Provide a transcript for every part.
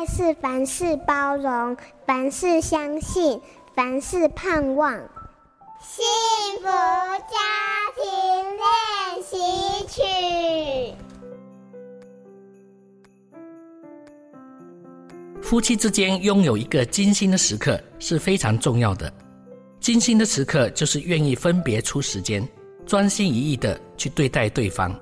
爱是凡事包容，凡事相信，凡事盼望。幸福家庭练习曲。夫妻之间拥有一个精心的时刻是非常重要的。精心的时刻就是愿意分别出时间，专心一意的去对待对方。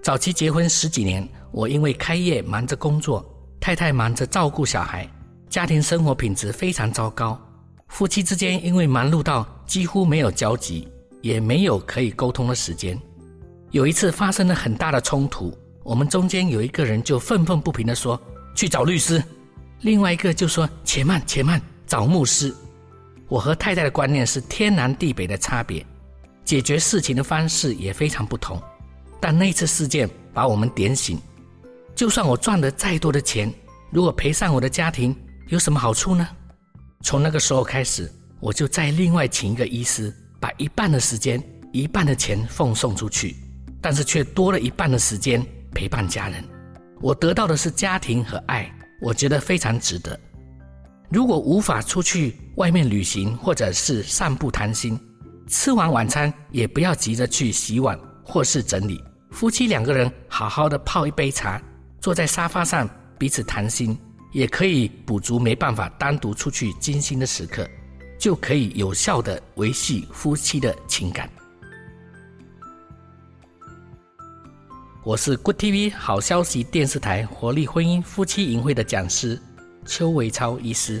早期结婚十几年，我因为开业忙着工作，太太忙着照顾小孩，家庭生活品质非常糟糕。夫妻之间因为忙碌到几乎没有交集，也没有可以沟通的时间。有一次发生了很大的冲突，我们中间有一个人就愤愤不平地说：“去找律师。”另外一个就说：“且慢，且慢，找牧师。”我和太太的观念是天南地北的差别，解决事情的方式也非常不同。但那次事件把我们点醒：就算我赚了再多的钱，如果赔上我的家庭，有什么好处呢？从那个时候开始，我就再另外请一个医师，把一半的时间、一半的钱奉送出去，但是却多了一半的时间陪伴家人。我得到的是家庭和爱，我觉得非常值得。如果无法出去外面旅行，或者是散步谈心，吃完晚餐也不要急着去洗碗或是整理。夫妻两个人好好的泡一杯茶，坐在沙发上彼此谈心，也可以补足没办法单独出去精心的时刻，就可以有效的维系夫妻的情感。我是 Good TV 好消息电视台活力婚姻夫妻营会的讲师。邱伟超医师。